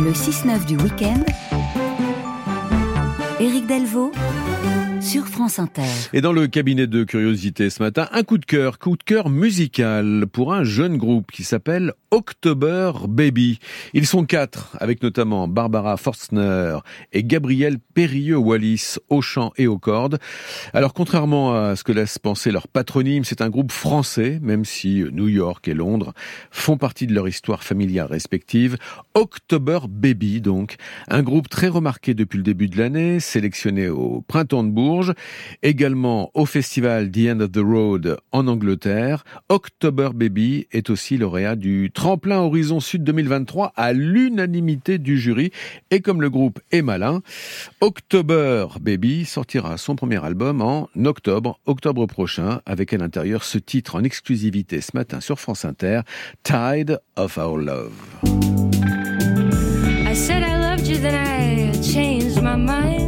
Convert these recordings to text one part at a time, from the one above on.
Le 6-9 du week-end, Éric Delvaux sur France Inter. Et dans le cabinet de curiosité ce matin, un coup de cœur, coup de cœur musical pour un jeune groupe qui s'appelle October Baby. Ils sont quatre, avec notamment Barbara Forstner et Gabriel Périlleux-Wallis au chant et aux cordes. Alors contrairement à ce que laisse penser leur patronyme, c'est un groupe français, même si New York et Londres font partie de leur histoire familiale respective. October Baby donc, un groupe très remarqué depuis le début de l'année, sélectionné au printemps de Bourg également au festival The End of the Road en Angleterre. October Baby est aussi lauréat du Tremplin Horizon Sud 2023 à l'unanimité du jury. Et comme le groupe est malin, October Baby sortira son premier album en octobre, octobre prochain, avec à l'intérieur ce titre en exclusivité ce matin sur France Inter, Tide of Our Love. I said I loved you, I changed my mind.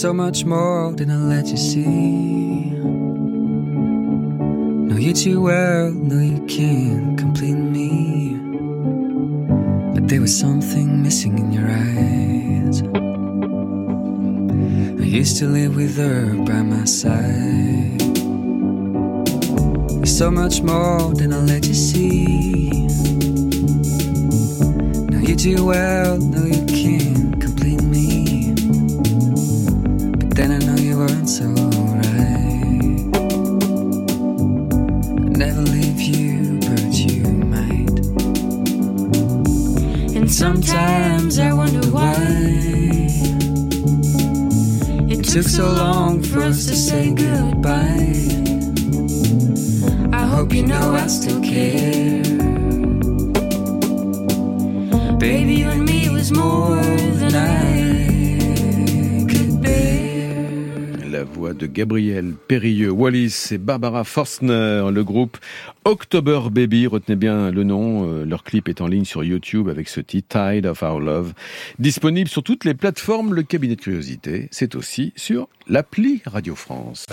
so much more than I let you see. Know you too well, know you can't complete me. But there was something missing in your eyes. I used to live with her by my side. so much more than I let you see. Know you too well, that's alright. Never leave you, but you might. And sometimes I wonder why it took so long for us to say goodbye. I hope you know I still care. Baby, you and me was more than I. la voix de Gabriel Périlleux, Wallis et Barbara Forstner, le groupe October Baby, retenez bien le nom, euh, leur clip est en ligne sur YouTube avec ce titre Tide of Our Love, disponible sur toutes les plateformes, le cabinet de curiosité, c'est aussi sur l'appli Radio France.